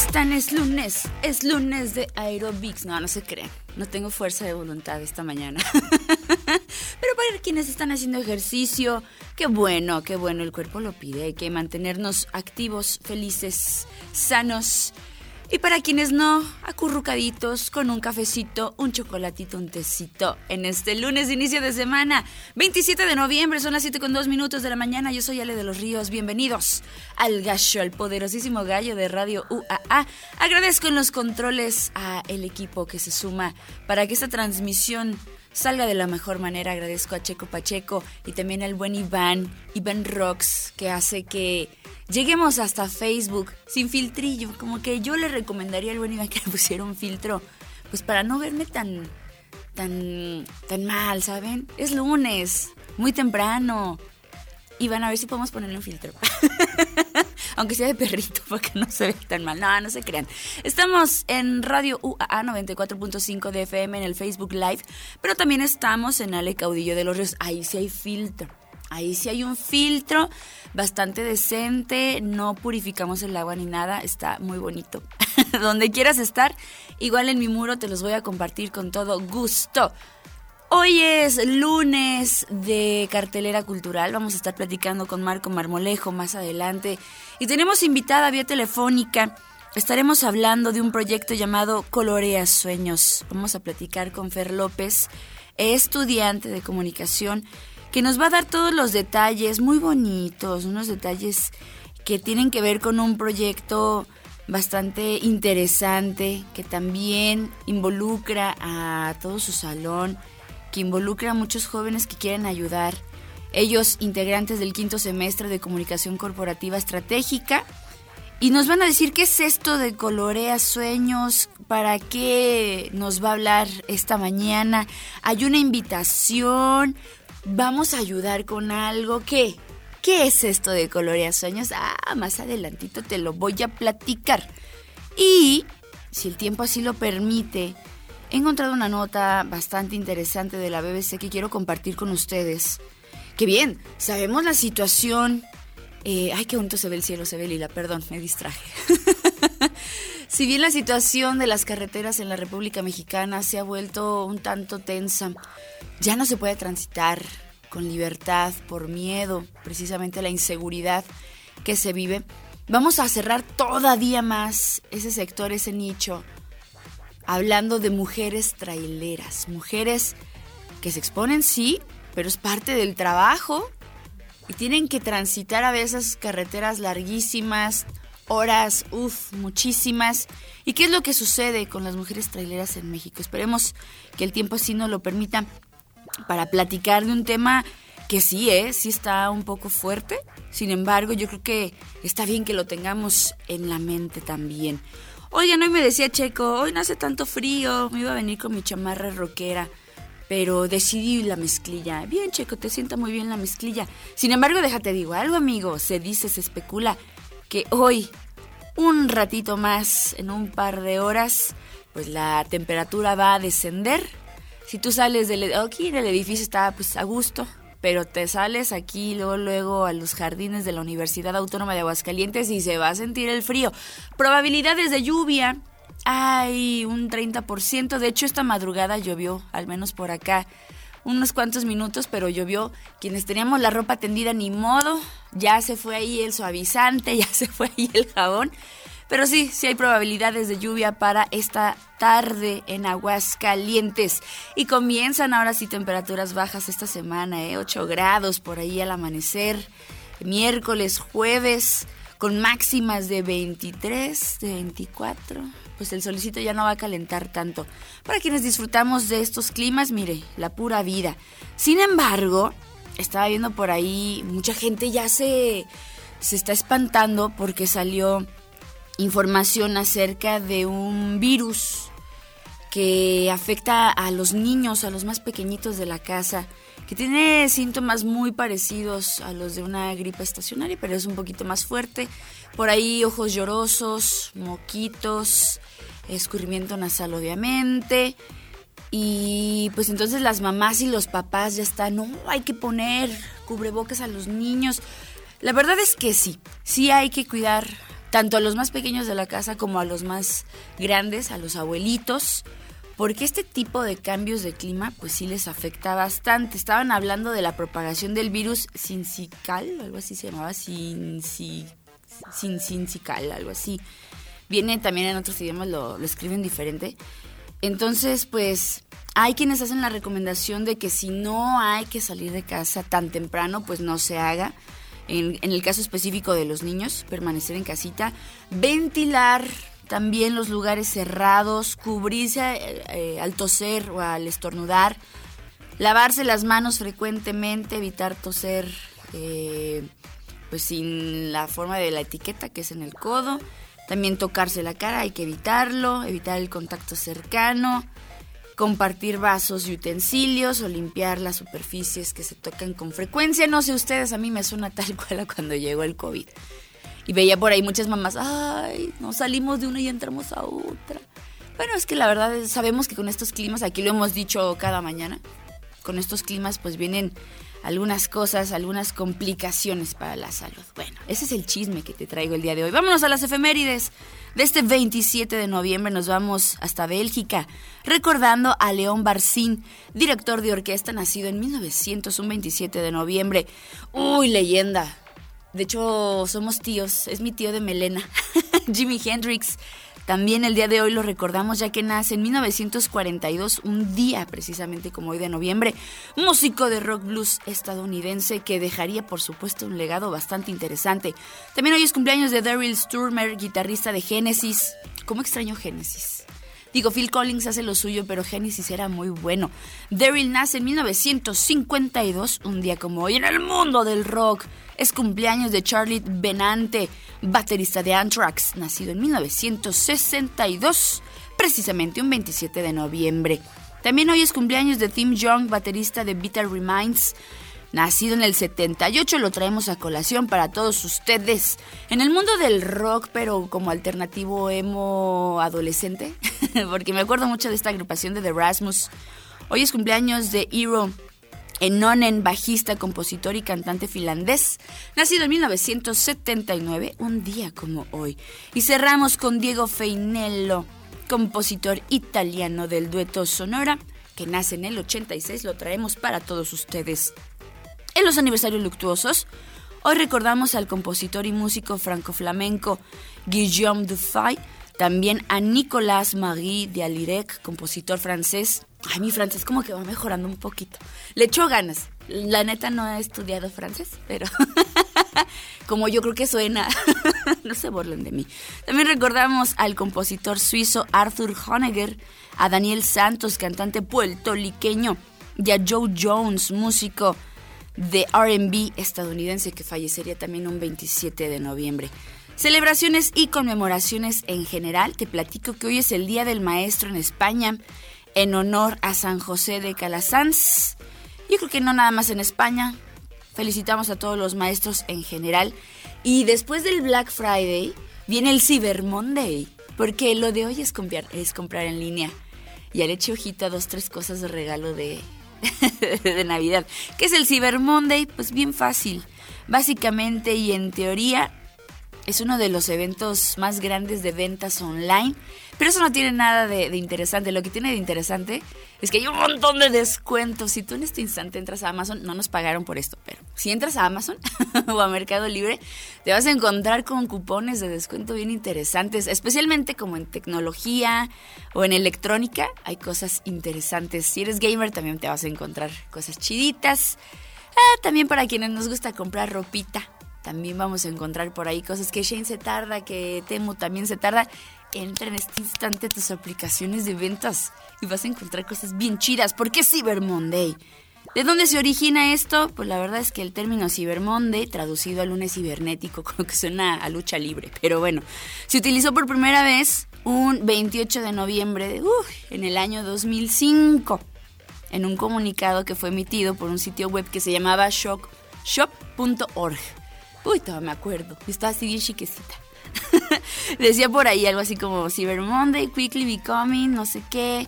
Están? Es lunes. Es lunes de aerobics. No, no se crean. No tengo fuerza de voluntad esta mañana. Pero para quienes están haciendo ejercicio, qué bueno, qué bueno. El cuerpo lo pide. Hay que mantenernos activos, felices, sanos y para quienes no, acurrucaditos con un cafecito, un chocolatito, un tecito en este lunes de inicio de semana, 27 de noviembre, son las 7 con 2 minutos de la mañana. Yo soy Ale de los Ríos. Bienvenidos al gallo, al poderosísimo gallo de Radio UAA. Agradezco en los controles a el equipo que se suma para que esta transmisión salga de la mejor manera. Agradezco a Checo Pacheco y también al buen Iván, Iván Rocks, que hace que lleguemos hasta Facebook sin filtrillo. Como que yo le recomendaría al buen Iván que le pusiera un filtro, pues para no verme tan, tan, tan mal, ¿saben? Es lunes, muy temprano. Y van a ver si podemos ponerle un filtro. Aunque sea de perrito, porque no se ve tan mal. No, no se crean. Estamos en Radio UAA 94.5 de FM en el Facebook Live, pero también estamos en Ale Caudillo de los Ríos. Ahí sí hay filtro. Ahí sí hay un filtro bastante decente, no purificamos el agua ni nada, está muy bonito. Donde quieras estar, igual en mi muro te los voy a compartir con todo gusto. Hoy es lunes de cartelera cultural. Vamos a estar platicando con Marco Marmolejo más adelante. Y tenemos invitada vía telefónica. Estaremos hablando de un proyecto llamado Colorea Sueños. Vamos a platicar con Fer López, estudiante de comunicación, que nos va a dar todos los detalles muy bonitos, unos detalles que tienen que ver con un proyecto bastante interesante que también involucra a todo su salón que involucra a muchos jóvenes que quieren ayudar. Ellos, integrantes del quinto semestre de Comunicación Corporativa Estratégica, y nos van a decir qué es esto de Colorea Sueños, para qué nos va a hablar esta mañana. Hay una invitación, vamos a ayudar con algo. ¿Qué? ¿Qué es esto de Colorea Sueños? Ah, más adelantito te lo voy a platicar. Y, si el tiempo así lo permite, He encontrado una nota bastante interesante de la BBC que quiero compartir con ustedes. Que bien, sabemos la situación... Eh, ay, qué bonito se ve el cielo, se ve lila, perdón, me distraje. si bien la situación de las carreteras en la República Mexicana se ha vuelto un tanto tensa, ya no se puede transitar con libertad por miedo, precisamente la inseguridad que se vive. Vamos a cerrar todavía más ese sector, ese nicho hablando de mujeres traileras, mujeres que se exponen, sí, pero es parte del trabajo y tienen que transitar a veces carreteras larguísimas, horas, uff, muchísimas. ¿Y qué es lo que sucede con las mujeres traileras en México? Esperemos que el tiempo así nos lo permita para platicar de un tema que sí, ¿eh? sí está un poco fuerte. Sin embargo, yo creo que está bien que lo tengamos en la mente también. Oigan, hoy me decía Checo, hoy no hace tanto frío, me iba a venir con mi chamarra rockera, pero decidí la mezclilla. Bien, Checo, te sienta muy bien la mezclilla. Sin embargo, déjate digo algo, amigo, se dice, se especula que hoy, un ratito más, en un par de horas, pues la temperatura va a descender. Si tú sales del, aquí el edificio está pues a gusto, pero te sales aquí luego luego a los jardines de la Universidad Autónoma de Aguascalientes y se va a sentir el frío. Probabilidades de lluvia hay un 30%, de hecho esta madrugada llovió, al menos por acá. Unos cuantos minutos, pero llovió. Quienes teníamos la ropa tendida, ni modo. Ya se fue ahí el suavizante, ya se fue ahí el jabón. Pero sí, sí hay probabilidades de lluvia para esta tarde en Aguascalientes. Y comienzan ahora sí temperaturas bajas esta semana, ¿eh? 8 grados por ahí al amanecer. Miércoles, jueves, con máximas de 23, de 24. Pues el solicito ya no va a calentar tanto. Para quienes disfrutamos de estos climas, mire, la pura vida. Sin embargo, estaba viendo por ahí, mucha gente ya se, se está espantando porque salió información acerca de un virus que afecta a los niños, a los más pequeñitos de la casa. que tiene síntomas muy parecidos a los de una gripe estacionaria, pero es un poquito más fuerte. Por ahí ojos llorosos, moquitos, escurrimiento nasal obviamente. Y pues entonces las mamás y los papás ya están, no, hay que poner cubrebocas a los niños. La verdad es que sí, sí hay que cuidar tanto a los más pequeños de la casa como a los más grandes, a los abuelitos porque este tipo de cambios de clima pues sí les afecta bastante. Estaban hablando de la propagación del virus sincical, algo así se llamaba, sin, sincical, algo así. Viene también en otros idiomas, lo, lo escriben diferente. Entonces, pues hay quienes hacen la recomendación de que si no hay que salir de casa tan temprano, pues no se haga. En, en, el caso específico de los niños, permanecer en casita, ventilar también los lugares cerrados, cubrirse eh, al toser o al estornudar, lavarse las manos frecuentemente, evitar toser eh, pues sin la forma de la etiqueta que es en el codo, también tocarse la cara, hay que evitarlo, evitar el contacto cercano, compartir vasos y utensilios o limpiar las superficies que se tocan con frecuencia. No sé ustedes, a mí me suena tal cual a cuando llegó el COVID. Y veía por ahí muchas mamás, ay, no salimos de una y entramos a otra. Bueno, es que la verdad sabemos que con estos climas, aquí lo hemos dicho cada mañana, con estos climas pues vienen algunas cosas, algunas complicaciones para la salud. Bueno, ese es el chisme que te traigo el día de hoy. Vámonos a las efemérides. De este 27 de noviembre nos vamos hasta Bélgica, recordando a León Barcín, director de orquesta nacido en 1900, un 27 de noviembre. Uy, leyenda, de hecho, somos tíos, es mi tío de melena, Jimi Hendrix. También el día de hoy lo recordamos ya que nace en 1942, un día precisamente como hoy de noviembre, músico de rock blues estadounidense que dejaría por supuesto un legado bastante interesante. También hoy es cumpleaños de Daryl Sturmer, guitarrista de Genesis. ¿Cómo extraño Genesis? Digo, Phil Collins hace lo suyo, pero Genesis era muy bueno. Daryl nace en 1952, un día como hoy en el mundo del rock. Es cumpleaños de Charlie Benante, baterista de Anthrax, nacido en 1962, precisamente un 27 de noviembre. También hoy es cumpleaños de Tim Young, baterista de Bitter Reminds. Nacido en el 78, lo traemos a colación para todos ustedes. En el mundo del rock, pero como alternativo emo adolescente, porque me acuerdo mucho de esta agrupación de The Rasmus. Hoy es cumpleaños de Hero Enonen, bajista, compositor y cantante finlandés, nacido en 1979, un día como hoy. Y cerramos con Diego Feinello, compositor italiano del dueto Sonora, que nace en el 86, lo traemos para todos ustedes. En los aniversarios luctuosos, hoy recordamos al compositor y músico franco-flamenco Guillaume Dufay, también a Nicolas Marie de Alirec, compositor francés. Ay, mi francés como que va mejorando un poquito. Le echo ganas. La neta no he estudiado francés, pero como yo creo que suena, no se burlen de mí. También recordamos al compositor suizo Arthur Honegger, a Daniel Santos, cantante puertorriqueño, y a Joe Jones, músico de RB estadounidense que fallecería también un 27 de noviembre. Celebraciones y conmemoraciones en general. Te platico que hoy es el Día del Maestro en España en honor a San José de Calasanz. Yo creo que no nada más en España. Felicitamos a todos los maestros en general. Y después del Black Friday viene el Cyber Monday. Porque lo de hoy es comprar, es comprar en línea. Y al hecho ojito a dos, tres cosas de regalo de, de Navidad. ¿Qué es el Cyber Monday? Pues bien fácil. Básicamente y en teoría es uno de los eventos más grandes de ventas online. Pero eso no tiene nada de, interesante. Lo que tiene de interesante es que hay un montón de descuentos. Si tú en este instante entras a Amazon, no nos pagaron por esto, pero si entras a Amazon o a Mercado Libre, te vas a encontrar con cupones de descuento bien interesantes, especialmente como en tecnología o en electrónica. Hay cosas interesantes. Si eres gamer, también te vas a encontrar cosas chiditas. Ah, también para quienes nos gusta comprar ropita también vamos a encontrar por ahí cosas que Shane se tarda, que Temu también se tarda. Entra en este instante a tus aplicaciones de ventas y vas a encontrar cosas bien chidas. ¿Por qué Cyber Monday? ¿De dónde se origina esto? Pues la verdad es que el término Cyber Monday, traducido al lunes cibernético, como que suena a lucha libre. Pero bueno, se utilizó por primera vez un 28 de noviembre de, en el año 2005. en un comunicado que fue emitido por un sitio web que se llamaba shop, shop.org. Uy, todavía me acuerdo. Estaba así bien chiquecita. Decía por ahí algo así como Cyber Monday, quickly becoming, no sé qué.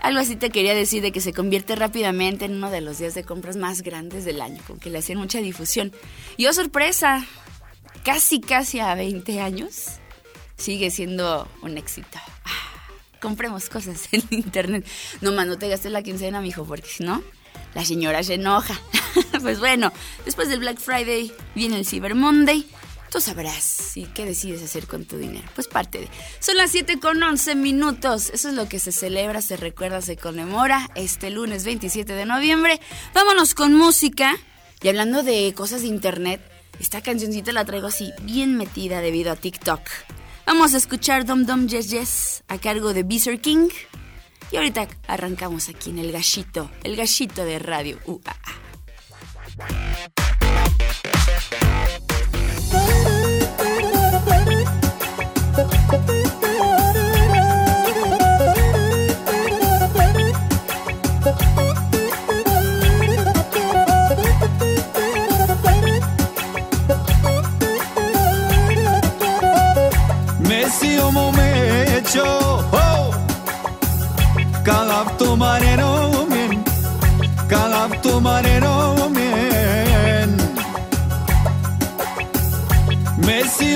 Algo así te quería decir de que se convierte rápidamente en uno de los días de compras más grandes del año, con que le hacían mucha difusión. Y oh sorpresa, casi casi a 20 años, sigue siendo un éxito. Ah, compremos cosas en internet. No más, no te gastes la quincena, mijo, porque si no, la señora se enoja. pues bueno, después del Black Friday viene el Cyber Monday Tú sabrás y qué decides hacer con tu dinero. Pues parte de. Son las 7 con 11 minutos. Eso es lo que se celebra, se recuerda, se conmemora este lunes 27 de noviembre. Vámonos con música. Y hablando de cosas de internet, esta cancioncita la traigo así bien metida debido a TikTok. Vamos a escuchar Dom Dom Yes Yes a cargo de Beezer King. Y ahorita arrancamos aquí en el gallito, el gallito de radio UAA.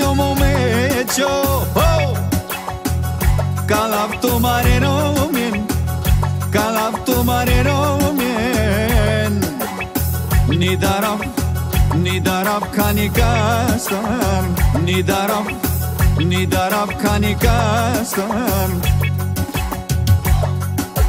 Messi me hecho oh Kalaptu mareno min Kalaptu mareno min Nidarab Nidarab kanikastan Nidarab ni darab kanikastan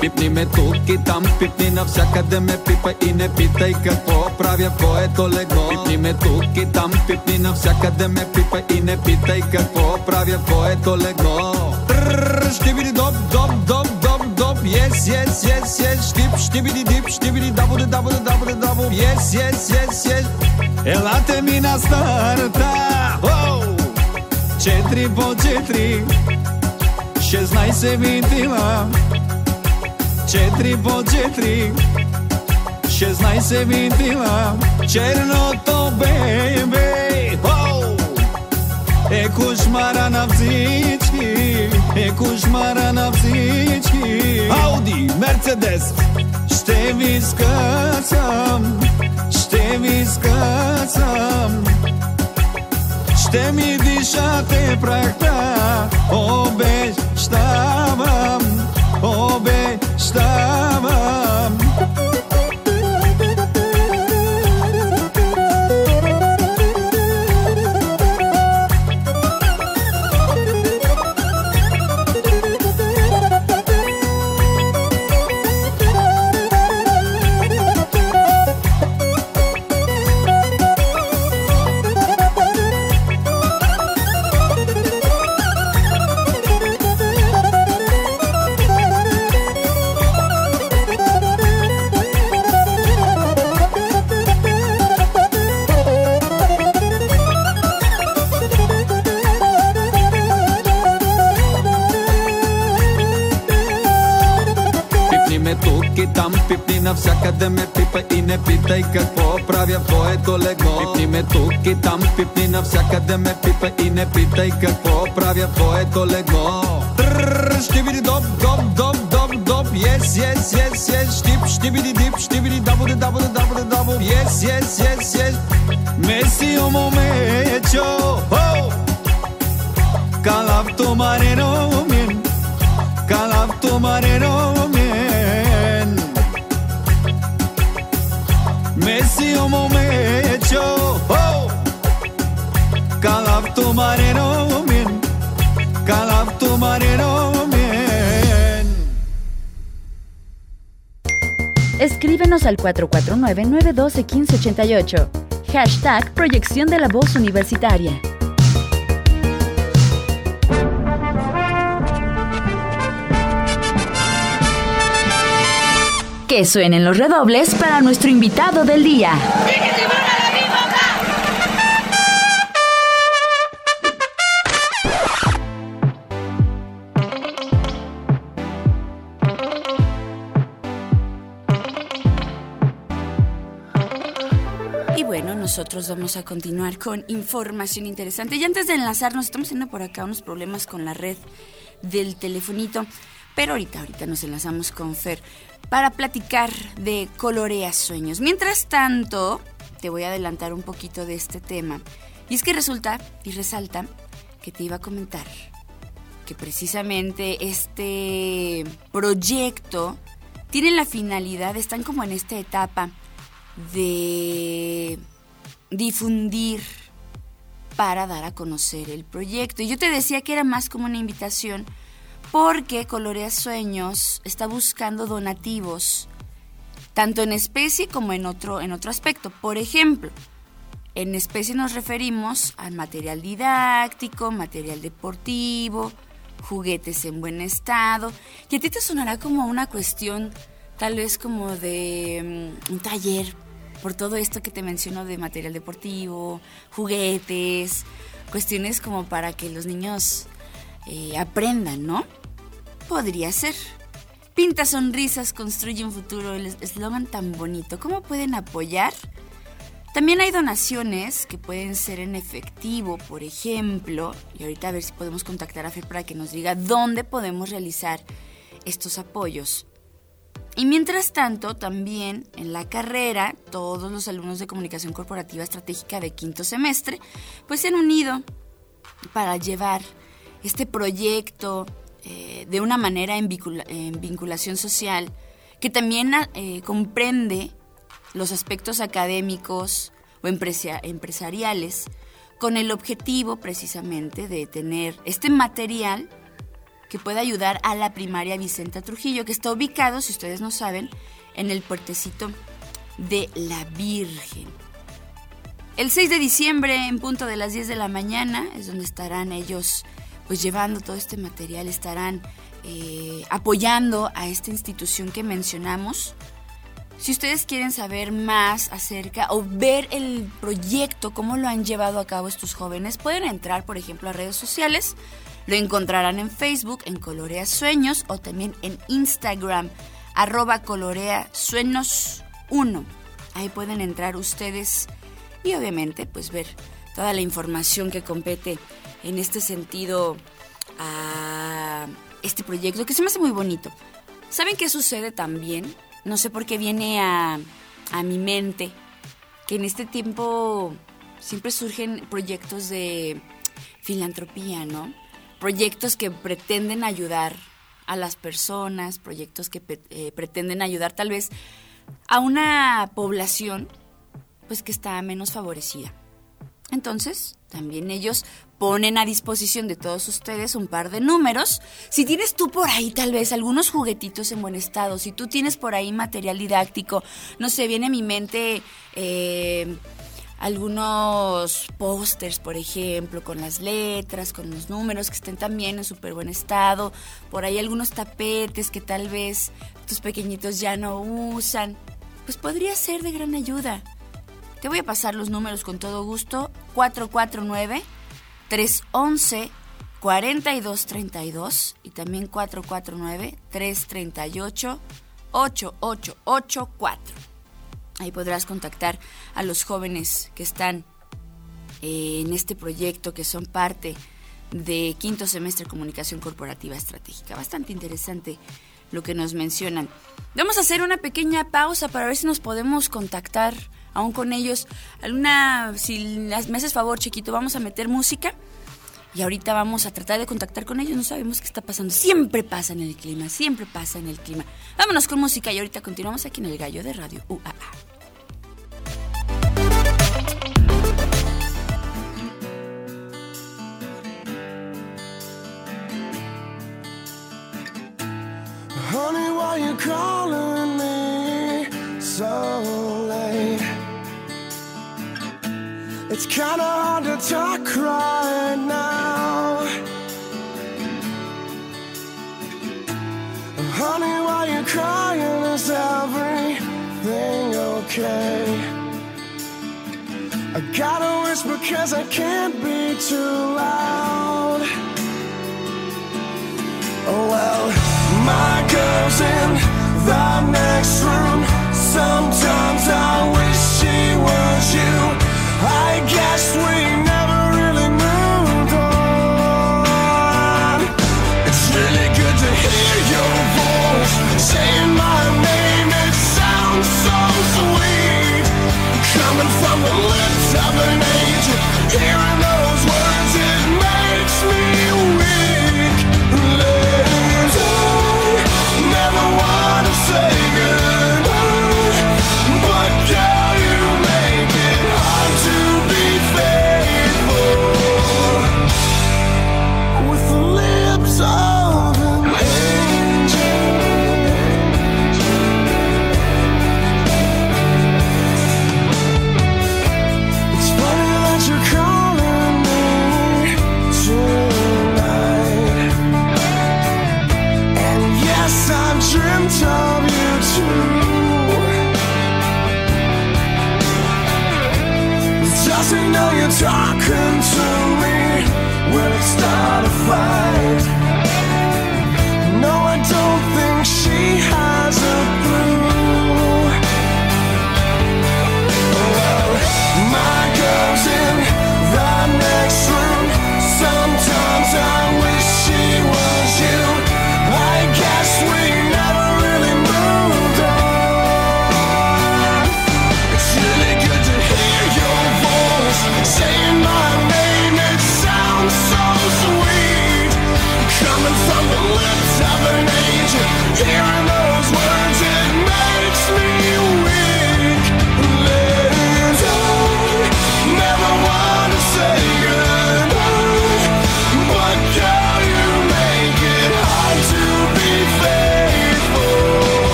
Пипни ме тук и там, пипни навсякъде ме пипа и не питай какво правя в твоето легло. Пипни ме тук и там, пипни навсякъде ме пипа и не питай какво правя твоето легло. Ще види доп, доп, доп, доп, доп, yes, yes, yes, yes, штип, ще види дип, ще види дабо, дабо, дабо, дабо, yes, yes, yes, yes. Елате ми на старта! Четири по четири, шестнайсет винтила. Четири по четири, шестнайсет винтила. Черното бебе, е кошмара на всички, е кошмара на всички. Ауди, Мерцедес, ще ви скъсам, ще ви скъсам. Ще ми дишате прахта Обещавам, обещавам навсякъде ме пипа и не питай какво правя в твоето легло. Пипни ме тук и там, пипни навсякъде ме пипа и не питай какво правя в твоето легло. ще види доп, доп, доп, доп, доп, yes, yes, yes, yes, штип, ще види дип, ще види дабо, дабо, дабо, дабо, yes, yes, yes, yes, Меси un momento, oh, calab tu mareno, min, calab tu mareno, como Marino min, calab marino min. Escríbenos al 449-912-1588. Hashtag Proyección de la Voz Universitaria. Que suenen los redobles para nuestro invitado del día. Vamos a continuar con información interesante. Y antes de enlazarnos, estamos teniendo por acá unos problemas con la red del telefonito. Pero ahorita, ahorita nos enlazamos con Fer para platicar de Colorea Sueños. Mientras tanto, te voy a adelantar un poquito de este tema. Y es que resulta y resalta que te iba a comentar que precisamente este proyecto tiene la finalidad, están como en esta etapa de difundir para dar a conocer el proyecto. Y yo te decía que era más como una invitación porque Colorea Sueños está buscando donativos tanto en especie como en otro, en otro aspecto. Por ejemplo, en especie nos referimos al material didáctico, material deportivo, juguetes en buen estado. Y a ti te sonará como una cuestión tal vez como de mm, un taller por todo esto que te menciono de material deportivo, juguetes, cuestiones como para que los niños eh, aprendan, ¿no? Podría ser. Pinta sonrisas, construye un futuro, el eslogan tan bonito. ¿Cómo pueden apoyar? También hay donaciones que pueden ser en efectivo, por ejemplo, y ahorita a ver si podemos contactar a Fer para que nos diga dónde podemos realizar estos apoyos. Y mientras tanto, también en la carrera, todos los alumnos de Comunicación Corporativa Estratégica de quinto semestre, pues se han unido para llevar este proyecto eh, de una manera en, vinculación social que también eh, comprende los aspectos académicos o empresariales con el objetivo precisamente de tener este material que puede ayudar a la primaria Vicenta Trujillo, que está ubicado, si ustedes no saben, en el puertecito de la Virgen. El 6 de diciembre, en punto de las 10 de la mañana, es donde estarán ellos pues llevando todo este material, estarán eh, apoyando a esta institución que mencionamos. Si ustedes quieren saber más acerca o ver el proyecto, cómo lo han llevado a cabo estos jóvenes, pueden entrar, por ejemplo, a redes sociales. Lo encontrarán en Facebook, en Colorea Sueños, o también en Instagram, arroba Colorea Sueños 1. Ahí pueden entrar ustedes y obviamente pues ver toda la información que compete en este sentido a este proyecto que se me hace muy bonito. ¿Saben qué sucede también? No sé por qué viene a, a mi mente que en este tiempo siempre surgen proyectos de filantropía, ¿no? Proyectos que pretenden ayudar a las personas, proyectos que eh, pretenden ayudar tal vez a una población pues que está menos favorecida. Entonces, también ellos ponen a disposición de todos ustedes un par de números. Si tienes tú por ahí tal vez algunos juguetitos en buen estado, si tú tienes por ahí material didáctico, no sé, viene a mi mente eh, algunos pósters, por ejemplo, con las letras, con los números que estén también en súper buen estado, por ahí algunos tapetes que tal vez tus pequeñitos ya no usan, pues podría ser de gran ayuda. Te voy a pasar los números con todo gusto. 449 311 4232 y también 449 338 8884. Ahí podrás contactar a los jóvenes que están eh, en este proyecto, que son parte de quinto semestre Comunicación Corporativa Estratégica. Bastante interesante lo que nos mencionan. Vamos a hacer una pequeña pausa para ver si nos podemos contactar aún con ellos. Alguna, si me haces favor, chiquito, vamos a meter música y ahorita vamos a tratar de contactar con ellos, no sabemos qué está pasando. Siempre pasa en el clima, siempre pasa en el clima. Vámonos con música y ahorita continuamos aquí en el Gallo de Radio UAA. Honey, why you calling me so late? It's kinda hard to talk right now. Honey, why you crying? Is everything okay? I gotta whisper cause I can't be too loud. Oh well, my girl's in the next room. Sometimes I wish she was you. I guess we never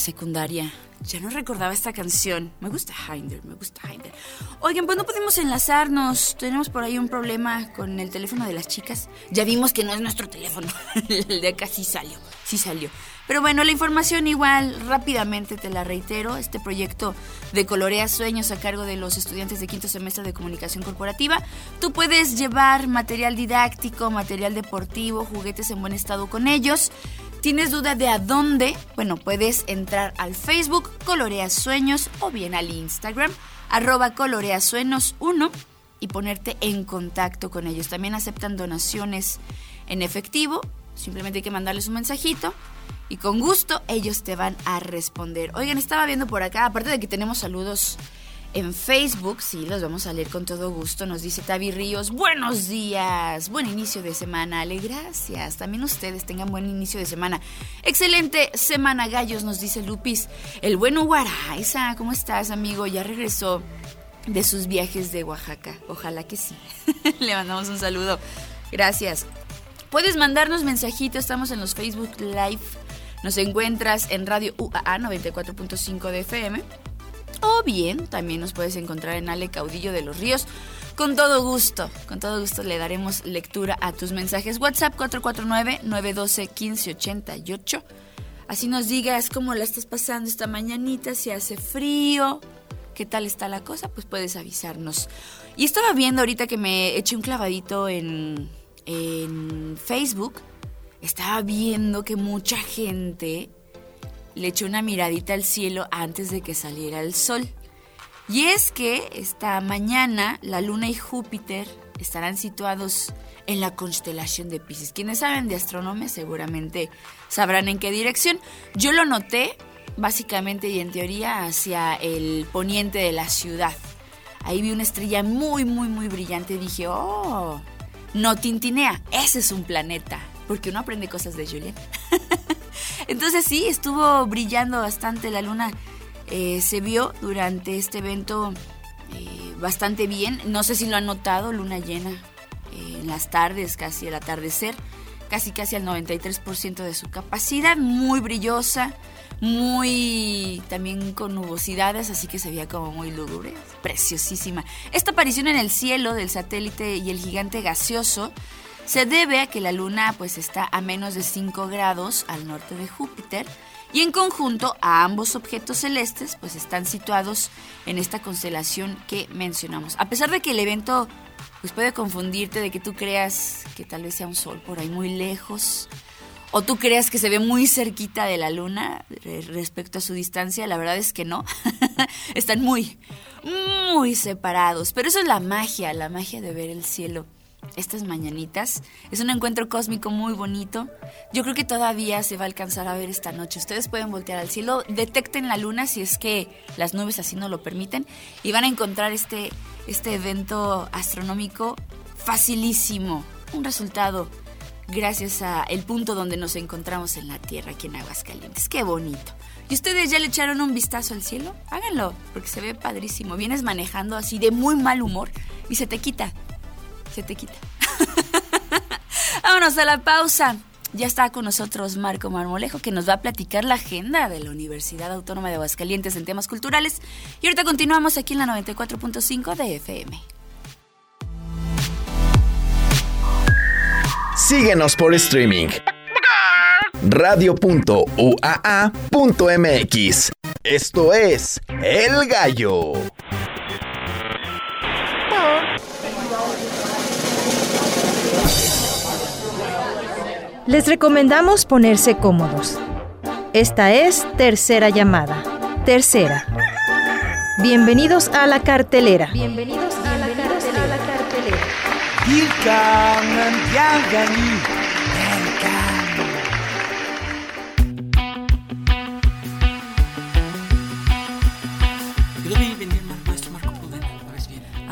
secundaria. Ya no recordaba esta canción. Me gusta Hinder, me gusta Hinder. Oigan, pues no pudimos enlazarnos. Tenemos por ahí un problema con el teléfono de las chicas. Ya vimos que no es nuestro teléfono. El de acá sí salió, sí salió. Pero bueno, la información igual, rápidamente te la reitero. Este proyecto de Colorea Sueños a cargo de los estudiantes de quinto semestre de comunicación corporativa. Tú puedes llevar material didáctico, material deportivo, juguetes en buen estado con ellos. ¿Tienes duda de a dónde? Bueno, puedes entrar al Facebook Colorea Sueños o bien al Instagram arroba coloreasueños1 y ponerte en contacto con ellos. También aceptan donaciones en efectivo. Simplemente hay que mandarles un mensajito y con gusto ellos te van a responder. Oigan, estaba viendo por acá, aparte de que tenemos saludos en Facebook, sí, los vamos a leer con todo gusto. Nos dice Tavi Ríos, buenos días, buen inicio de semana, Ale, gracias. También ustedes tengan buen inicio de semana. Excelente semana, gallos, nos dice Lupis. El bueno Guaraiza, ¿cómo estás, amigo? Ya regresó de sus viajes de Oaxaca. Ojalá que sí. Le mandamos un saludo. Gracias. Puedes mandarnos mensajitos, estamos en los Facebook Live. Nos encuentras en Radio UAA 94.5 de FM O bien, también nos puedes encontrar en Ale Caudillo de los Ríos. Con todo gusto, con todo gusto le daremos lectura a tus mensajes. WhatsApp 449-912-1588. Así nos digas cómo la estás pasando esta mañanita, si hace frío, qué tal está la cosa, pues puedes avisarnos. Y estaba viendo ahorita que me eché un clavadito en, en Facebook. Estaba viendo que mucha gente le echó una miradita al cielo antes de que saliera el sol. Y es que esta mañana la Luna y Júpiter estarán situados en la constelación de Pisces. Quienes saben de astronomía seguramente sabrán en qué dirección. Yo lo noté básicamente y en teoría hacia el poniente de la ciudad. Ahí vi una estrella muy, muy, muy brillante y dije, oh, no tintinea, ese es un planeta. Porque uno aprende cosas de Julian. Entonces sí, estuvo brillando bastante la luna. Eh, se vio durante este evento eh, bastante bien. No sé si lo han notado, luna llena eh, en las tardes, casi al atardecer. Casi, casi al 93% de su capacidad. Muy brillosa, muy también con nubosidades, así que se veía como muy lúgubre. Preciosísima. Esta aparición en el cielo del satélite y el gigante gaseoso se debe a que la luna pues está a menos de 5 grados al norte de Júpiter y en conjunto a ambos objetos celestes pues están situados en esta constelación que mencionamos. A pesar de que el evento pues puede confundirte de que tú creas que tal vez sea un sol por ahí muy lejos o tú creas que se ve muy cerquita de la luna re- respecto a su distancia, la verdad es que no. Están muy, muy separados. Pero eso es la magia, la magia de ver el cielo estas mañanitas. Es un encuentro cósmico muy bonito. Yo creo que todavía se va a alcanzar a ver esta noche. Ustedes pueden voltear al cielo, detecten la luna si es que las nubes así no lo permiten y van a encontrar este, este evento astronómico facilísimo. Un resultado gracias a el punto donde nos encontramos en la Tierra, aquí en Aguascalientes. Qué bonito. ¿Y ustedes ya le echaron un vistazo al cielo? Háganlo, porque se ve padrísimo. Vienes manejando así de muy mal humor y se te quita. Se te quita. Vámonos a la pausa. Ya está con nosotros Marco Marmolejo que nos va a platicar la agenda de la Universidad Autónoma de Aguascalientes en temas culturales. Y ahorita continuamos aquí en la 94.5 de FM. Síguenos por streaming. Radio.uaa.mx. Esto es El Gallo. Les recomendamos ponerse cómodos. Esta es tercera llamada. Tercera. Bienvenidos a la cartelera. Bienvenidos a la cartelera.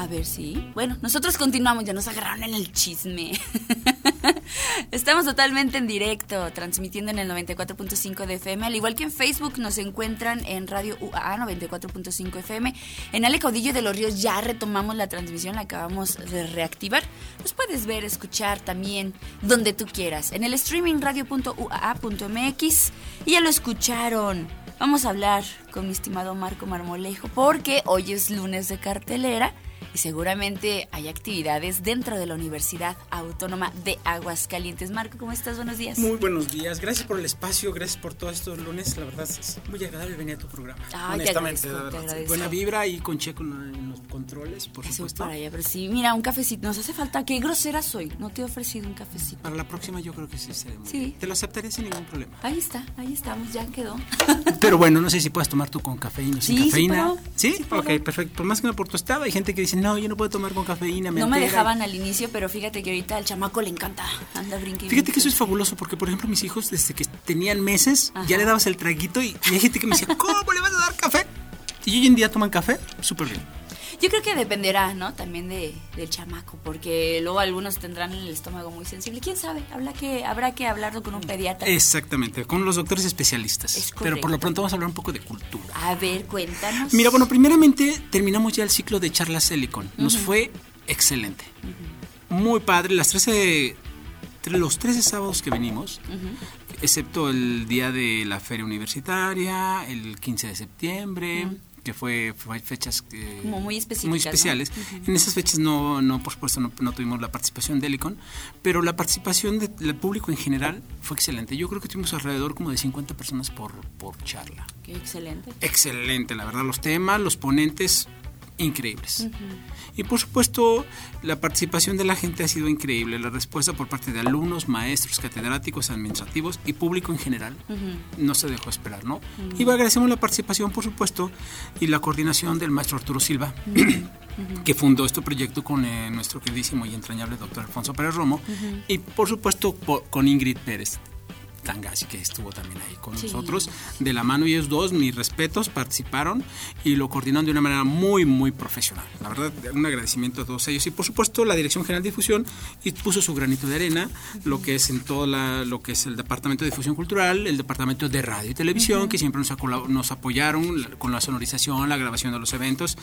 Ver si. Bueno, nosotros continuamos, ya nos agarraron en el chisme. Estamos totalmente en directo, transmitiendo en el 94.5 de FM, al igual que en Facebook nos encuentran en Radio UAA 94.5 FM. En Ale Caudillo de los Ríos ya retomamos la transmisión, la acabamos de reactivar. Nos puedes ver, escuchar también donde tú quieras, en el streaming radio.uaa.mx. Y ya lo escucharon. Vamos a hablar con mi estimado Marco Marmolejo porque hoy es lunes de cartelera y seguramente hay actividades dentro de la Universidad Autónoma de Aguascalientes. Marco, ¿cómo estás? Buenos días. Muy buenos días, gracias por el espacio, gracias por todos estos lunes. La verdad es muy agradable venir a tu programa. Honestamente, agradezco, la te verdad. agradezco. Buena vibra y con Checo en los controles, por Jesús supuesto. para allá, pero sí, mira, un cafecito. Nos hace falta. Qué grosera soy. No te he ofrecido un cafecito. Para la próxima yo creo que sí muy Sí. bien. Te lo aceptaré sin ningún problema. Ahí está, ahí estamos, ya quedó. Pero bueno, no sé si puedes tomar tú con cafeína o sin Sí, sí cafeína. ¿Sí? Sí puedo. ok, perfecto. Por más que no por tu estado, hay gente que dice, no, yo no puedo tomar con cafeína. Me no me altera". dejaban al inicio, pero fíjate que ahorita al chamaco le encanta. Anda brinque. Fíjate que eso es fabuloso porque, por ejemplo, mis hijos, desde que tenían meses, Ajá. ya le dabas el traguito y, y hay gente que me decía, ¿cómo le vas a dar café? Y hoy en día toman café, súper bien. Yo creo que dependerá, ¿no? También de, del chamaco, porque luego algunos tendrán el estómago muy sensible. ¿Quién sabe? Habrá que, habrá que hablarlo con un pediatra. Exactamente, con los doctores especialistas. Es Pero por lo pronto vamos a hablar un poco de cultura. A ver, cuéntanos. Mira, bueno, primeramente terminamos ya el ciclo de charlas Silicon. Nos fue excelente. Muy padre. Las 13, tre- los 13 sábados que venimos, excepto el día de la feria universitaria, el 15 de septiembre, que fue, fue fechas eh, Como muy muy ¿no? especiales. En esas fechas no, no por supuesto, no, no tuvimos la participación de Helicon, pero la participación de- del público en general fue excelente. Yo creo que tuvimos alrededor como de 50 personas por, por charla. Qué excelente. Excelente, la verdad, los temas, los ponentes, increíbles. Y por supuesto, la participación de la gente ha sido increíble. La respuesta por parte de alumnos, maestros, catedráticos, administrativos y público en general no se dejó esperar, ¿no? Y agradecemos la participación, por supuesto, y la coordinación del maestro Arturo Silva, que fundó este proyecto con eh, nuestro queridísimo y entrañable doctor Alfonso Pérez Romo, y por supuesto con Ingrid Pérez. Tangasi, que estuvo también ahí con Sí. nosotros. De la mano ellos dos, mis respetos, participaron y lo coordinaron de una manera muy, muy profesional. La verdad, un agradecimiento a todos ellos. Y por supuesto, la Dirección General de Difusión y puso su granito de arena, lo que es en todo la, lo que es el Departamento de Difusión Cultural, el Departamento de Radio y Televisión, que siempre nos, nos apoyaron con la sonorización, la grabación de los eventos.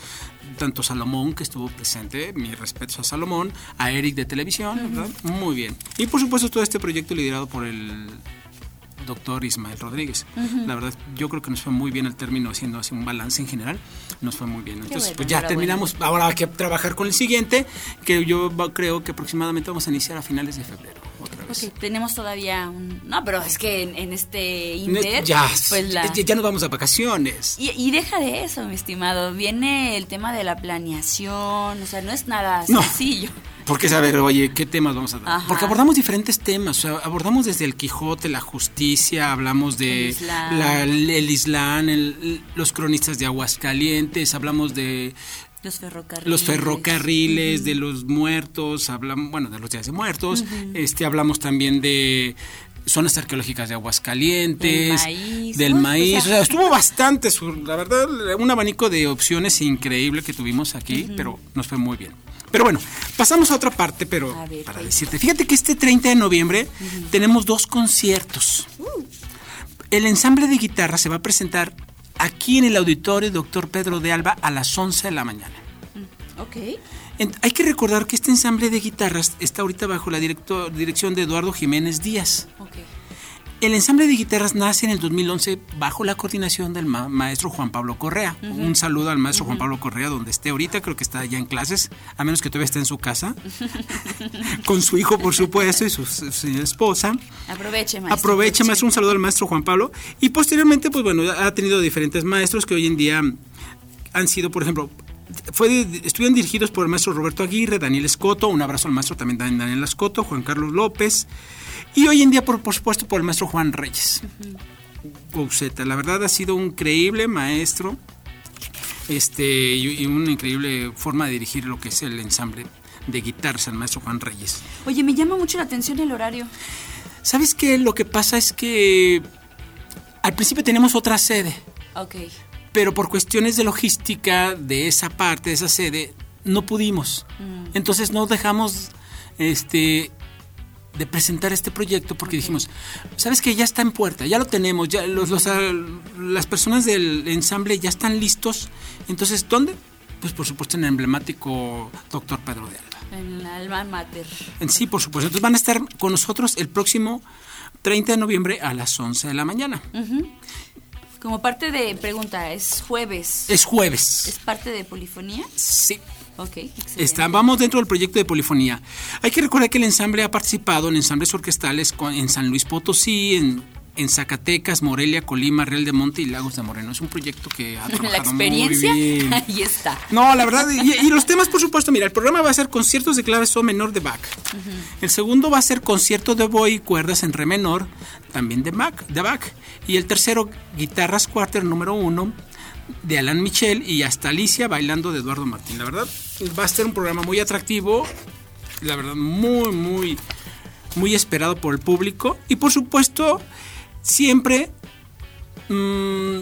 Tanto Salomón, que estuvo presente, mis respetos a Salomón, a Eric de Televisión, ¿verdad? Muy bien. Y por supuesto, todo este proyecto liderado por el doctor Ismael Rodríguez. La verdad, yo creo que nos fue muy bien el término, haciendo así un balance en general, nos fue muy bien. Entonces, bueno, pues ya terminamos, ahora hay que trabajar con el siguiente, que yo creo que aproximadamente vamos a iniciar a finales de febrero, otra vez. Ok, tenemos todavía un... No, pero es que en, en este Inter... ya, pues la... ya, ya nos vamos a vacaciones. Y, y deja de eso, mi estimado. Viene el tema de la planeación. O sea, no es nada No. sencillo. Porque saber, oye, ¿qué temas vamos a dar? Ajá. Porque abordamos diferentes temas, o sea, abordamos desde el Quijote, la justicia, hablamos de El Islam. la- el Islam, el- los cronistas de Aguascalientes, hablamos de Los ferrocarriles. los ferrocarriles, de los muertos, hablamos, bueno, de los días de muertos, este, hablamos también de zonas arqueológicas de Aguascalientes, Del maíz, del ¿no? maíz, O o sea- sea, estuvo bastante, la verdad, un abanico de opciones increíble que tuvimos aquí, pero nos fue muy bien. Pero bueno, pasamos a otra parte, pero ver, para decirte, fíjate que este 30 de noviembre tenemos dos conciertos. El ensamble de guitarra se va a presentar aquí en el auditorio Doctor Pedro de Alba a las 11 de la mañana. Ok. Hay que recordar que este ensamble de guitarras está ahorita bajo la directo- dirección de Eduardo Jiménez Díaz. El ensamble de guitarras nace en el 2011 bajo la coordinación del ma- maestro Juan Pablo Correa. Un saludo al maestro Juan Pablo Correa donde esté ahorita, creo que está ya en clases, a menos que todavía esté en su casa, con su hijo por supuesto y su, su- su esposa. Aproveche, maestro. Aprovecha, maestro, un saludo al maestro Juan Pablo. Y posteriormente, pues bueno, ha tenido diferentes maestros que hoy en día han sido, por ejemplo, fue, estuvieron dirigidos por el maestro Roberto Aguirre, Daniel Escoto, un abrazo al maestro también Dan- Daniel Escoto, Juan Carlos López, y hoy en día, por, por supuesto, por el maestro Juan Reyes. Gouceta, la verdad ha sido un increíble maestro este, y, y una increíble forma de dirigir lo que es el ensamble de guitarras, el maestro Juan Reyes. Oye, me llama mucho la atención el horario. ¿Sabes qué? Lo que pasa es que al principio tenemos otra sede, Ok. Pero por cuestiones de logística de esa parte, de esa sede, no pudimos. Entonces no dejamos este de presentar este proyecto porque dijimos, ¿sabes qué? Ya está en puerta, ya lo tenemos, ya los, los, ah, las personas del ensamble ya están listos. Entonces, ¿dónde? Pues por supuesto en el emblemático Doctor Pedro de Alba. En la alma mater. En sí, por supuesto. Entonces van a estar con nosotros el próximo 30 de noviembre a las 11 de la mañana. Como parte de pregunta, es jueves. Es jueves. ¿Es parte de polifonía? Sí. Ok, excelente. Está, vamos dentro del proyecto de polifonía. Hay que recordar que el ensamble ha participado en ensambles orquestales en San Luis Potosí, en, en Zacatecas, Morelia, Colima, Real de Monte y Lagos de Moreno. Es un proyecto que ha La trabajado muy experiencia, bien. ahí está. No, la verdad, y, y los temas, por supuesto, mira, el programa va a ser conciertos de clave sol menor de Bach. El segundo va a ser concierto de oboe y cuerdas en re menor, también de Bach, de Bach. Y el tercero, guitarras quarter número uno, de Alan Michel y hasta Alicia bailando de Eduardo Martín. La verdad, va a ser un programa muy atractivo, la verdad, muy, muy, muy esperado por el público. Y por supuesto, siempre mm,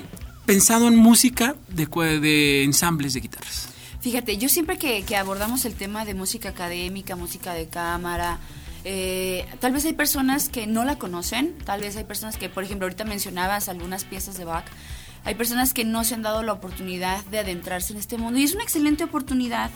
pensado en música de, de ensambles de guitarras. Fíjate, yo siempre que abordamos el tema de música académica, música de cámara, eh, tal vez hay personas que no la conocen, tal vez hay personas que, por ejemplo, ahorita mencionabas algunas piezas de Bach, hay personas que no se han dado la oportunidad de adentrarse en este mundo y es una excelente oportunidad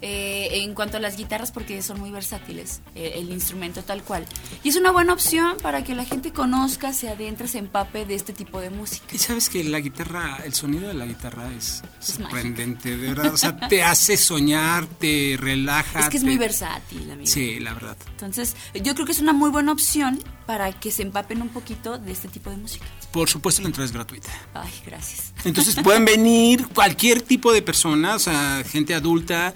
eh, en cuanto a las guitarras porque son muy versátiles, eh, el instrumento tal cual. Y es una buena opción para que la gente conozca, se adentre, se empape de este tipo de música. Y sabes que la guitarra, el sonido de la guitarra es, Es sorprendente, de verdad. O sea, te hace soñar, te relaja. Es que es te- muy versátil, amigo. Sí, la verdad. Entonces, yo creo que es una muy buena opción para que se empapen un poquito de este tipo de música. Por supuesto, la entrada es gratuita. Ay, gracias. Entonces pueden venir cualquier tipo de personas, o sea, gente adulta,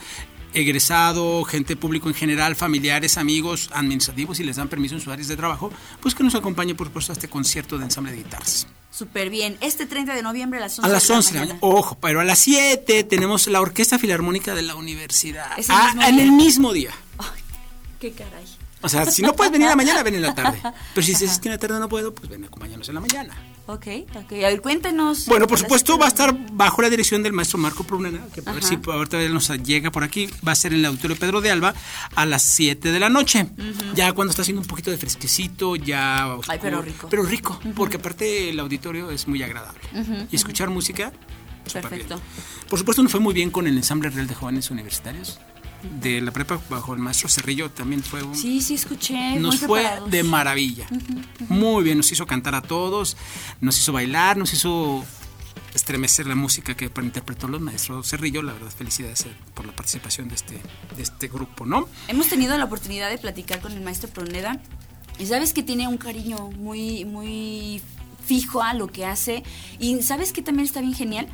egresado, gente público en general, familiares, amigos, administrativos, si les dan permiso en sus áreas de trabajo, pues que nos acompañe, por supuesto, a este concierto de ensamble de guitarras. Súper bien. Este 30 de noviembre a las 11 A las de la 11 de la mañana. Ojo, pero a las 7 tenemos la Orquesta Filarmónica de la Universidad. ¿Es el Ah, en el mismo día. Qué caray. O sea, si no puedes venir en la mañana, ven en la tarde. Pero si dices que en la tarde no puedo, pues ven, acompáñanos en la mañana. Ok, ok. A ver, cuéntenos. Bueno, por supuesto va a estar bajo la dirección del maestro Marco Prunena, que a ver si ahorita nos llega por aquí, va a ser en el auditorio Pedro de Alba a las 7 de la noche. Ya cuando está haciendo un poquito de fresquecito, ya oscuro, Ay, pero rico. Pero rico, porque aparte el auditorio es muy agradable. Y escuchar música, Perfecto. bien. Por supuesto nos fue muy bien con el ensamble real de jóvenes universitarios. De la prepa bajo el maestro Cerrillo también fue un, Sí, sí, escuché. nos fue preparados. de maravilla. Muy bien, nos hizo cantar a todos, nos hizo bailar, nos hizo estremecer la música que interpretó los maestros Cerrillo. La verdad, felicidades eh, por la participación de este, de este grupo, ¿no? Hemos tenido la oportunidad de platicar con el maestro Proneda y sabes que tiene un cariño muy, muy fijo a lo que hace y sabes que también está bien genial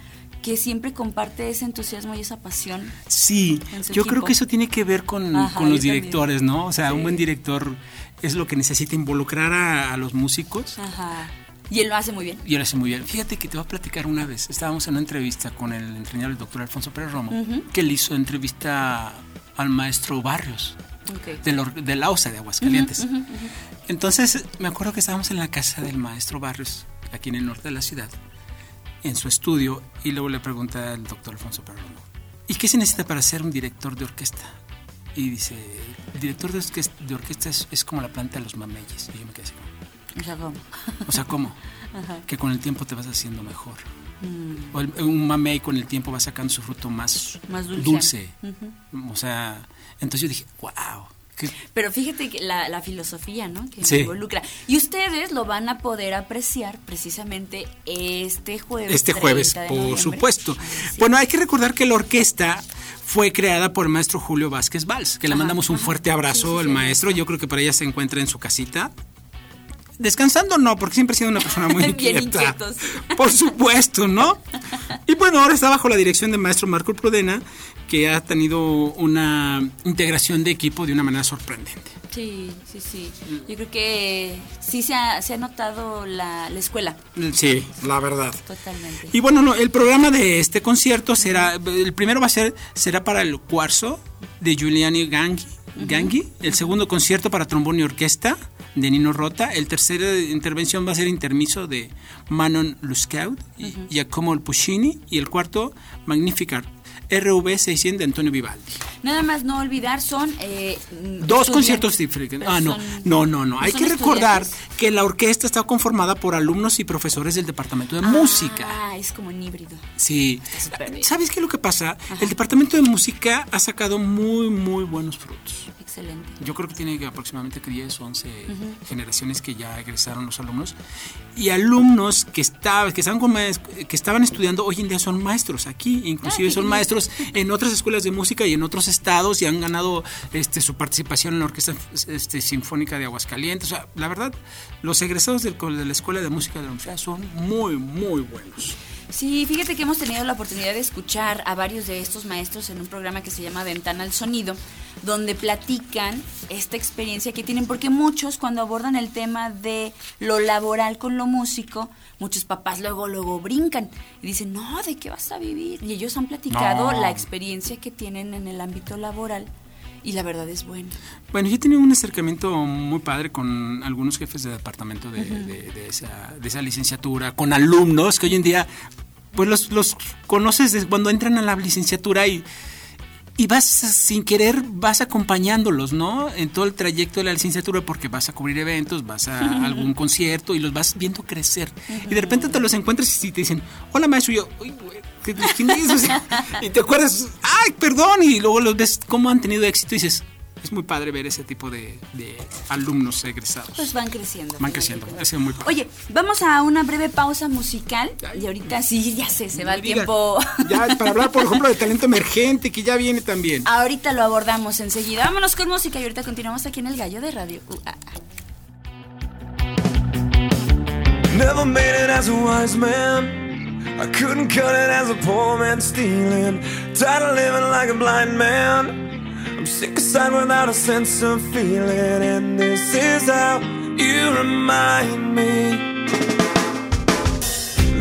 que siempre comparte ese entusiasmo y esa pasión. Sí, yo creo que eso tiene que ver con, Ajá, con los también. directores, ¿no? O sea, un buen director es lo que necesita involucrar a, a los músicos. Ajá. Y él lo hace muy bien. Y lo hace muy bien. Fíjate que te voy a platicar una vez. Estábamos en una entrevista con el entrenador, el doctor Alfonso Pérez Romo, que le hizo entrevista al maestro Barrios, Ok. de, la- de la OSA de Aguascalientes. Entonces, me acuerdo que estábamos en la casa del maestro Barrios, aquí en el norte de la ciudad, en su estudio, y luego le pregunta al doctor Alfonso Pérez Romo, ¿y qué se necesita para ser un director de orquesta? Y dice, el director de orquesta, de orquesta es, es como la planta de los mameyes. Y yo me quedé así O sea, ¿cómo? o sea, ¿cómo? Ajá. Que con el tiempo te vas haciendo mejor. Mm. O el- un mamey con el tiempo va sacando su fruto más, Más dulce. O sea, entonces yo dije, wow. Qué- Pero fíjate que la, la filosofía, ¿no? Que Sí. involucra. Y ustedes lo van a poder apreciar precisamente este jueves. Este jueves, 30 de por supuesto. Sí. Bueno, hay que recordar que la orquesta fue creada por el maestro Julio Vázquez Valls, que le Ajá, mandamos un ajá. fuerte abrazo Sí, al maestro. Yo creo que por ella se encuentra en su casita. Descansando no, porque siempre ha sido una persona muy inquieta. inquietos. Por supuesto, ¿no? Y bueno, ahora está bajo la dirección del maestro Marco Prudena, que ha tenido una integración de equipo de una manera sorprendente. Sí, sí, sí. Yo creo que sí se ha, se ha notado la, la escuela, Sí, la verdad. totalmente. Y bueno, no, el programa de este concierto será, el primero va a ser, será para el cuarzo de Giuliani Ganghi, Ganghi, el segundo concierto para trombón y orquesta de Nino Rota, el tercero intervención va a ser intermiso de Manon Luscaud y Giacomo Puccini. Y el cuarto Magnificat RV 600 de Antonio Vivaldi. Nada más no olvidar, son... eh, mm, Dos conciertos diferentes. Ah, no, son- no, no, no. Hay que recordar que la orquesta está conformada por alumnos y profesores del departamento de música. Ah, es como un híbrido. Sí. ¿Sabes qué es lo que pasa? El departamento de música ha sacado muy, muy buenos frutos. Excelente. Yo creo que tiene aproximadamente 10 o 11 generaciones que ya egresaron los alumnos. Y alumnos que, estaban que, estaban con que estaban estudiando hoy en día son maestros aquí. Inclusive Ah, son maestros en otras escuelas de música y en otros estados y han ganado este, su participación en la Orquesta este, Sinfónica de Aguascalientes. O sea, la verdad, los egresados del de la Escuela de Música de la Universidad son muy, muy buenos. Sí, fíjate que hemos tenido la oportunidad de escuchar a varios de estos maestros en un programa que se llama Ventana al Sonido, donde platican esta experiencia que tienen, porque muchos cuando abordan el tema de lo laboral con lo músico, muchos papás luego, luego brincan y dicen, no, ¿de qué vas a vivir? Y ellos han platicado No. la experiencia que tienen en el ámbito laboral y la verdad es buena. Bueno, yo he tenido un acercamiento muy padre con algunos jefes de departamento de, de- de esa, de esa licenciatura, con alumnos que hoy en día, pues los, los conoces desde cuando entran a la licenciatura y, y vas sin querer, vas acompañándolos, ¿no? En todo el trayecto de la licenciatura porque vas a cubrir eventos, vas a algún concierto y los vas viendo crecer. Y de repente te los encuentras y te dicen, hola maestro, y yo, "Uy, güey, ¿qué- ¿quién es? O sea, y te acuerdas, ay, perdón, y luego los ves cómo han tenido éxito y dices, es muy padre ver ese tipo de, de alumnos egresados. Pues van creciendo. Van creciendo, ha sido muy padre. Oye, vamos a una breve pausa musical y ahorita sí, ya sé, se va el Diga, tiempo. Ya, para hablar, por ejemplo, de talento emergente, que ya viene también. Ahorita lo abordamos enseguida. Vámonos con música y ahorita continuamos aquí en El Gallo de Radio UAA. Never made it as a wise man. I couldn't cut it as a poor man stealing. Tired of living like a blind man. Aside without a sense of feeling. And this is how you remind me.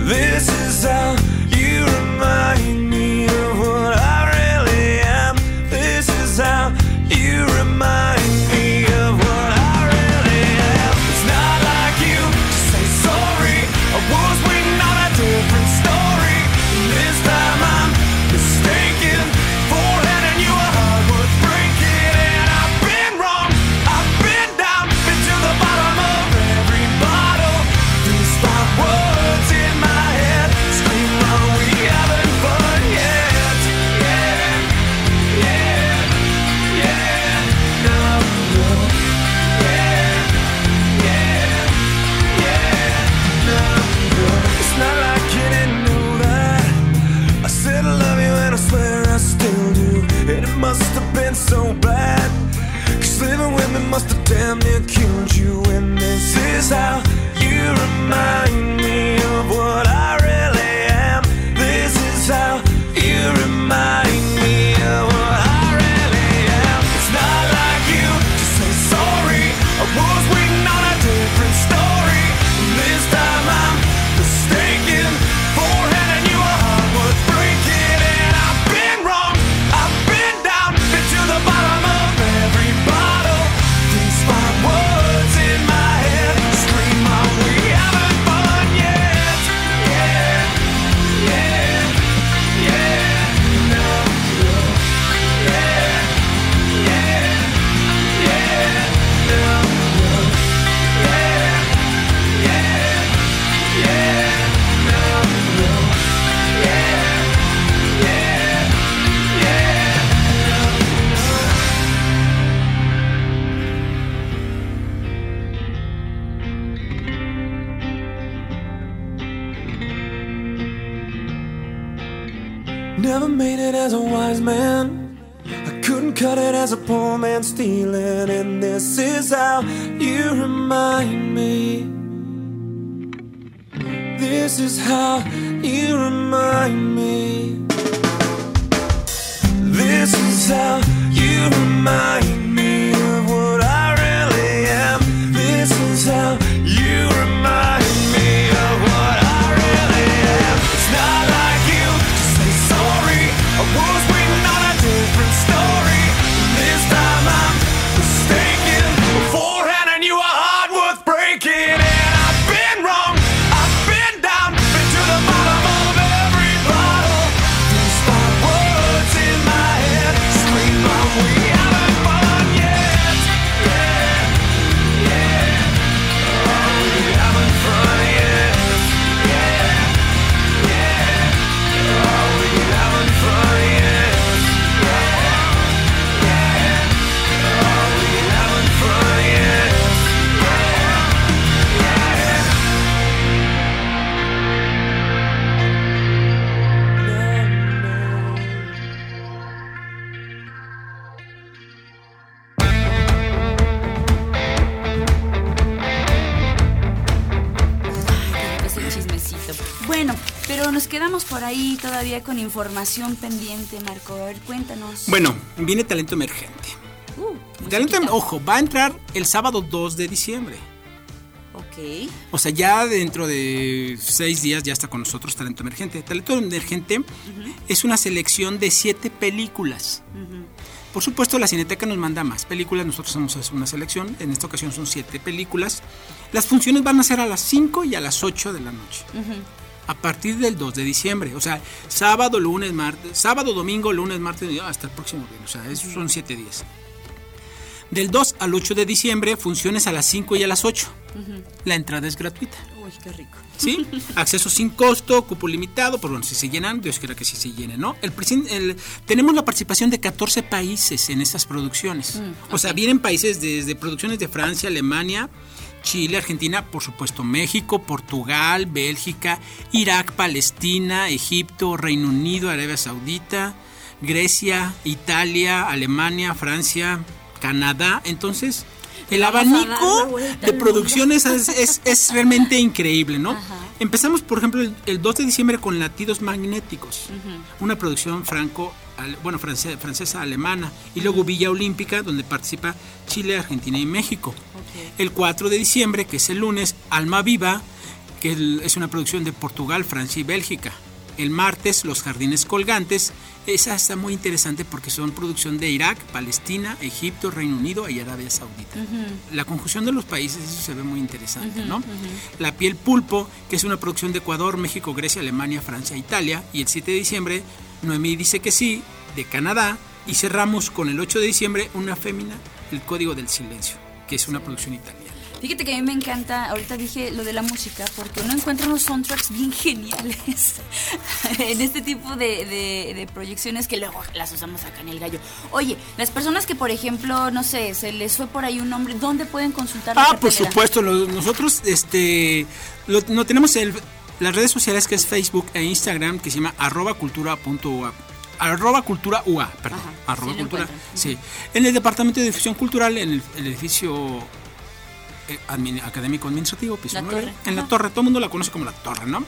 This is how you remind me todavía con información pendiente, Marco. A ver, cuéntanos. Bueno, viene talento emergente. Uh, Talento, musiquita. ojo, va a entrar el sábado 2 de diciembre. Ok. O sea, ya dentro de seis días ya está con nosotros Talento Emergente. Talento Emergente es una selección de siete películas. Por supuesto, la Cineteca nos manda más películas, nosotros hacemos una selección, en esta ocasión son siete películas. Las funciones van a ser a las 5 y a las 8 de la noche. A partir del 2 de diciembre. O sea, sábado, lunes, martes, sábado, domingo, lunes, martes, hasta el próximo viernes. O sea, esos son siete días. Del 2 al 8 de diciembre, funciones a las 5 y a las 8. La entrada es gratuita. Uy, qué rico. ¿Sí? Acceso sin costo, cupo limitado, por bueno, si se llenan, Dios quiera que sí se llenen, ¿no? El, el- tenemos la participación de 14 países en estas producciones. O sea, vienen países desde producciones de Francia, Alemania, Chile, Argentina, por supuesto México, Portugal, Bélgica, Irak, Palestina, Egipto, Reino Unido, Arabia Saudita, Grecia, Italia, Alemania, Francia, Canadá. Entonces, el abanico de producciones es, es- es realmente increíble, ¿no? Empezamos, por ejemplo, el, el 2 de diciembre con Latidos Magnéticos, una producción franco, bueno, france- francesa, alemana, y luego Villa Olímpica, donde participa Chile, Argentina y México. El 4 de diciembre, que es el lunes, Alma Viva, que es una producción de Portugal, Francia y Bélgica. El martes, Los Jardines Colgantes. Esa está muy interesante porque son producción de Irak, Palestina, Egipto, Reino Unido y Arabia Saudita. La conjunción de los países, eso se ve muy interesante, ¿no? La Piel Pulpo, que es una producción de Ecuador, México, Grecia, Alemania, Francia Italia. Y el 7 de diciembre, Noemí dice que sí, de Canadá. Y cerramos con el 8 de diciembre, Una Fémina, El Código del Silencio, que es una producción italiana. Fíjate que a mí me encanta, ahorita dije lo de la música, porque uno encuentra unos soundtracks bien geniales en este tipo de, de- de proyecciones que luego las usamos acá en el gallo. Oye, las personas que, por ejemplo, no sé, se les fue por ahí un nombre, ¿dónde pueden consultar la Ah, por supuesto, lo- nosotros este, lo, no tenemos el, las redes sociales que es Facebook e Instagram que se llama arroba cultura punto ua. Arroba cultura UA, perdón. Ajá, arroba sí cultura. Sí. En el departamento de difusión cultural, en el, el edificio académico administrativo, piso La 9. torre. En la torre, todo el mundo la conoce como la torre, ¿no?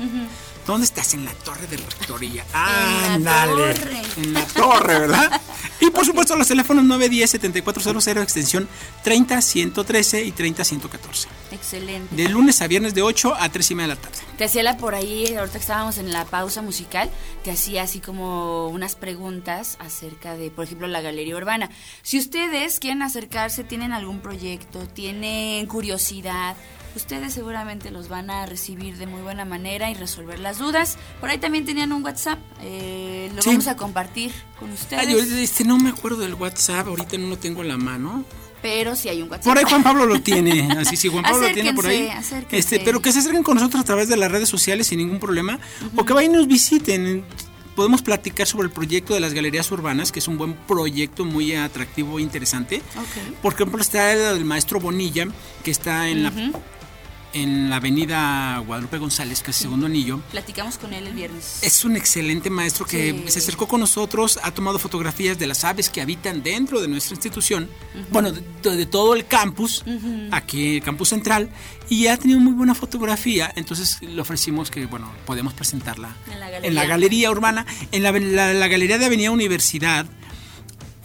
¿Dónde estás? En la torre de rectoría. En la Ándale. torre. En la torre, ¿verdad? Y por supuesto los teléfonos 910-7400, extensión 30-113 y 30-114. Excelente. De lunes a viernes de 8 a 3 y media de la tarde. Te hacía la por ahí, ahorita que estábamos en la pausa musical, te hacía así como unas preguntas acerca de, por ejemplo, la galería urbana. Si ustedes quieren acercarse, tienen algún proyecto, tienen curiosidad, ustedes seguramente los van a recibir de muy buena manera y resolver las dudas. Por ahí también tenían un WhatsApp, eh, lo Sí. vamos a compartir con ustedes. Ay, yo, este, no me acuerdo del WhatsApp, ahorita no lo tengo en la mano. pero si hay un WhatsApp. Por ahí Juan Pablo lo tiene, así sí, Juan Pablo lo tiene por ahí. Acérquense. Este, pero que se acerquen con nosotros a través de las redes sociales sin ningún problema, o que vayan y nos visiten. Podemos platicar sobre el proyecto de las galerías urbanas, que es un buen proyecto muy atractivo e interesante. Ok. Por ejemplo, está el del maestro Bonilla, que está en la en la avenida Guadalupe González, que es el segundo anillo. Platicamos con él el viernes. Es un excelente maestro que Sí. se acercó con nosotros, ha tomado fotografías de las aves que habitan dentro de nuestra institución, bueno, de, de todo el campus, aquí el campus central, y ha tenido muy buena fotografía, entonces le ofrecimos que, bueno, podemos presentarla En la en galería. la galería urbana, en la, la- la galería de Avenida Universidad,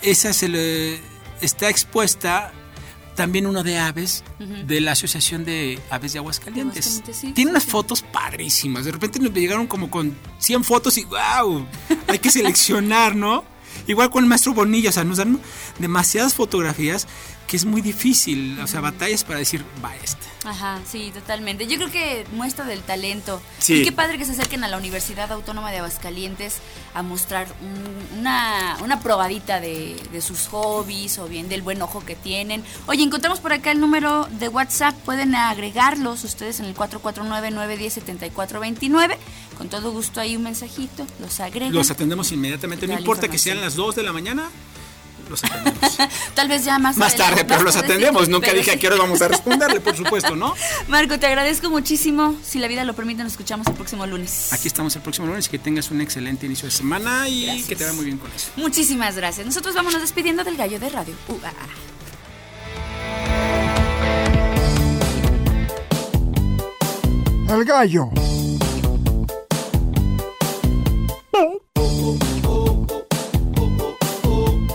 esa se le, está expuesta también uno de aves de la Asociación de Aves de Aguascalientes. Aguascalientes, sí, Tiene sí, unas sí. fotos padrísimas. De repente nos llegaron como con 100 fotos y wow, hay que seleccionar, ¿no? Igual con el maestro Bonilla, o sea, nos dan demasiadas fotografías que es muy difícil, o sea, batallas para decir, va esta. Ajá, sí, totalmente. Yo creo que muestra del talento. Sí. Y qué padre que se acerquen a la Universidad Autónoma de Aguascalientes a mostrar un- una, una probadita de, de sus hobbies o bien del buen ojo que tienen. Oye, encontramos por acá el número de WhatsApp. Pueden agregarlos ustedes en el 449-910-7429. Con todo gusto ahí un mensajito. Los agregan. Los atendemos inmediatamente, no importa que sean las 2 de la mañana, los atendemos. Tal vez ya más Más tarde, pero los atendemos. sí, Nunca dije a sí. qué hora vamos a responderle, por supuesto, ¿no? Marco, te agradezco muchísimo. Si la vida lo permite, nos escuchamos el próximo lunes. Aquí estamos el próximo lunes y que tengas un excelente inicio de semana y que te vaya muy bien con eso. Muchísimas gracias. Nosotros vámonos despidiendo del gallo de radio. UAA. El gallo.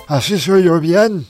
Así soy yo bien.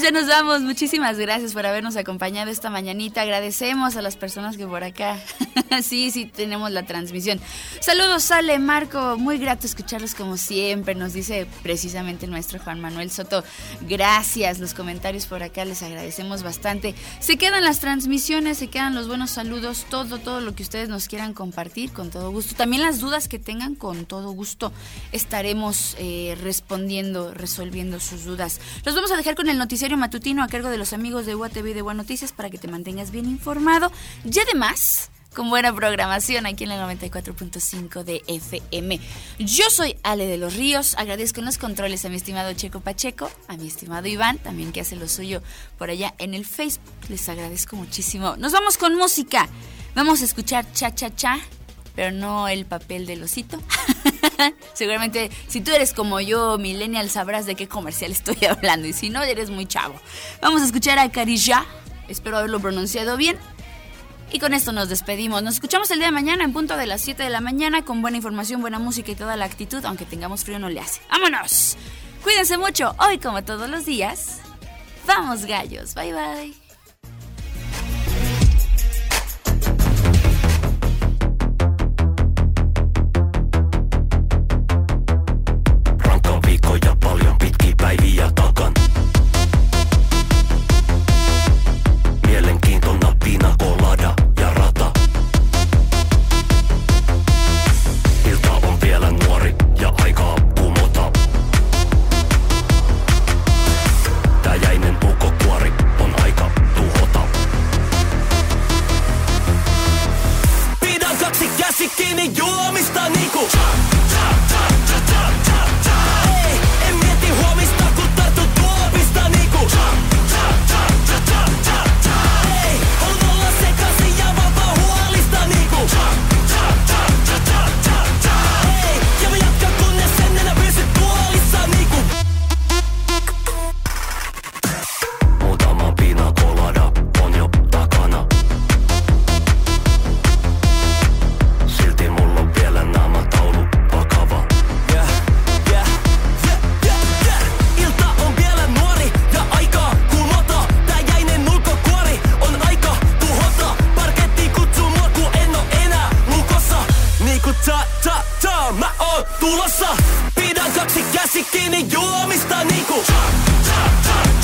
Nosotros ya nos vamos. Muchísimas gracias por habernos acompañado esta mañanita. Agradecemos a las personas que por acá. sí, sí, tenemos la transmisión. Saludos, Sale, Marco. Muy grato escucharlos como siempre. Nos dice precisamente nuestro Juan Manuel Soto. Gracias. Los comentarios por acá les agradecemos bastante. Se quedan las transmisiones, se quedan los buenos saludos, todo, todo lo que ustedes nos quieran compartir con todo gusto. También las dudas que tengan con todo gusto estaremos eh, respondiendo, resolviendo sus dudas. Los vamos a dejar con el matutino a cargo de los amigos de UATV y de Buenas Noticias para que te mantengas bien informado. Y además, con buena programación aquí en el 94.5 de FM. Yo soy Ale de los Ríos, agradezco en los controles a mi estimado Checo Pacheco, a mi estimado Iván, también que hace lo suyo por allá en el Facebook. Les agradezco muchísimo. Nos vamos con música. Vamos a escuchar Cha Cha Cha, pero no el papel del osito. Seguramente si tú eres como yo, millennial, sabrás de qué comercial estoy hablando y si no, eres muy chavo. Vamos a escuchar a Karija, espero haberlo pronunciado bien. Y con esto nos despedimos. Nos escuchamos el día de mañana en punto de las 7 de la mañana con buena información, buena música y toda la actitud, aunque tengamos frío no le hace. ¡Vámonos! Cuídense mucho, hoy como todos los días. Vamos gallos, bye bye. Klassikki, niin juomista niinku chop, chop, chop.